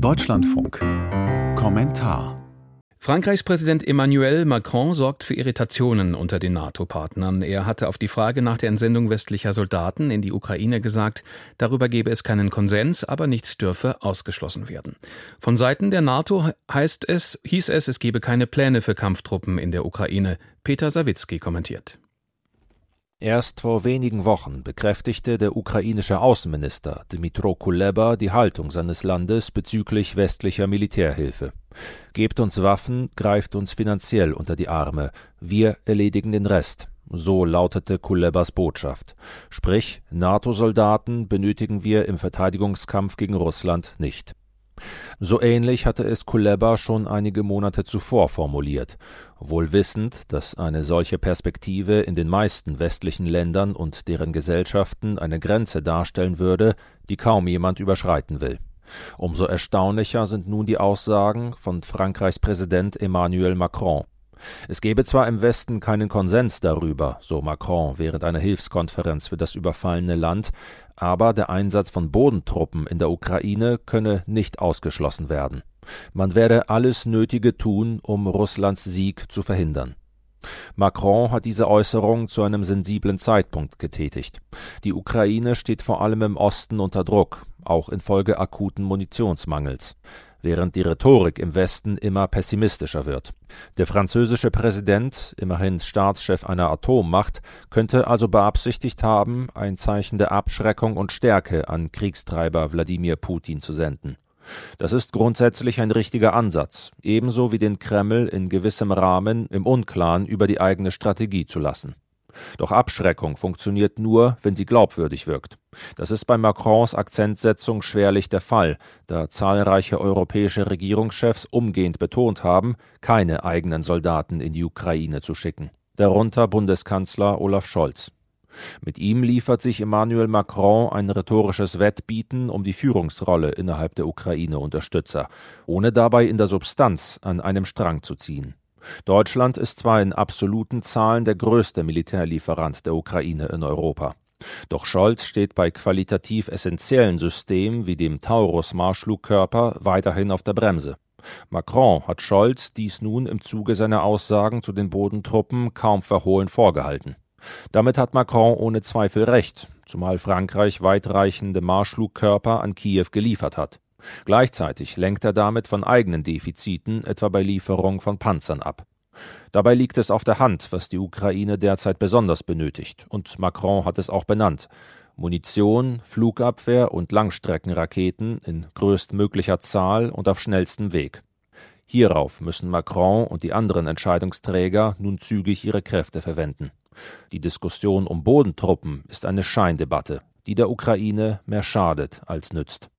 Deutschlandfunk. Kommentar. Frankreichs Präsident Emmanuel Macron sorgt für Irritationen unter den NATO-Partnern. Er hatte auf die Frage nach der Entsendung westlicher Soldaten in die Ukraine gesagt, darüber gebe es keinen Konsens, aber nichts dürfe ausgeschlossen werden. Von Seiten der NATO heißt es, hieß es, es gebe keine Pläne für Kampftruppen in der Ukraine. Peter Sawicki kommentiert. Erst vor wenigen Wochen bekräftigte der ukrainische Außenminister Dmytro Kuleba die Haltung seines Landes bezüglich westlicher Militärhilfe. Gebt uns Waffen, greift uns finanziell unter die Arme, wir erledigen den Rest. So lautete Kulebas Botschaft. Sprich, NATO-Soldaten benötigen wir im Verteidigungskampf gegen Russland nicht. So ähnlich hatte es Kuleba schon einige Monate zuvor formuliert, wohl wissend, dass eine solche Perspektive in den meisten westlichen Ländern und deren Gesellschaften eine Grenze darstellen würde, die kaum jemand überschreiten will. Umso erstaunlicher sind nun die Aussagen von Frankreichs Präsident Emmanuel Macron. Es gebe zwar im Westen keinen Konsens darüber, so Macron während einer Hilfskonferenz für das überfallene Land, aber der Einsatz von Bodentruppen in der Ukraine könne nicht ausgeschlossen werden. Man werde alles Nötige tun, um Russlands Sieg zu verhindern. Macron hat diese Äußerung zu einem sensiblen Zeitpunkt getätigt. Die Ukraine steht vor allem im Osten unter Druck, auch infolge akuten Munitionsmangels während die Rhetorik im Westen immer pessimistischer wird. Der französische Präsident, immerhin Staatschef einer Atommacht, könnte also beabsichtigt haben, ein Zeichen der Abschreckung und Stärke an Kriegstreiber Wladimir Putin zu senden. Das ist grundsätzlich ein richtiger Ansatz, ebenso wie den Kreml in gewissem Rahmen im Unklaren über die eigene Strategie zu lassen. Doch Abschreckung funktioniert nur, wenn sie glaubwürdig wirkt. Das ist bei Macrons Akzentsetzung schwerlich der Fall, da zahlreiche europäische Regierungschefs umgehend betont haben, keine eigenen Soldaten in die Ukraine zu schicken. Darunter Bundeskanzler Olaf Scholz. Mit ihm liefert sich Emmanuel Macron ein rhetorisches Wettbieten um die Führungsrolle innerhalb der Ukraine-Unterstützer, ohne dabei in der Substanz an einem Strang zu ziehen. Deutschland ist zwar in absoluten Zahlen der größte Militärlieferant der Ukraine in Europa. Doch Scholz steht bei qualitativ essentiellen Systemen wie dem Taurus-Marschflugkörper weiterhin auf der Bremse. Macron hat Scholz dies nun im Zuge seiner Aussagen zu den Bodentruppen kaum verhohlen vorgehalten. Damit hat Macron ohne Zweifel recht, zumal Frankreich weitreichende Marschflugkörper an Kiew geliefert hat. Gleichzeitig lenkt er damit von eigenen Defiziten, etwa bei Lieferung von Panzern ab. Dabei liegt es auf der Hand, was die Ukraine derzeit besonders benötigt, und Macron hat es auch benannt. Munition, Flugabwehr und Langstreckenraketen in größtmöglicher Zahl und auf schnellstem Weg. Hierauf müssen Macron und die anderen Entscheidungsträger nun zügig ihre Kräfte verwenden. Die Diskussion um Bodentruppen ist eine Scheindebatte, die der Ukraine mehr schadet als nützt.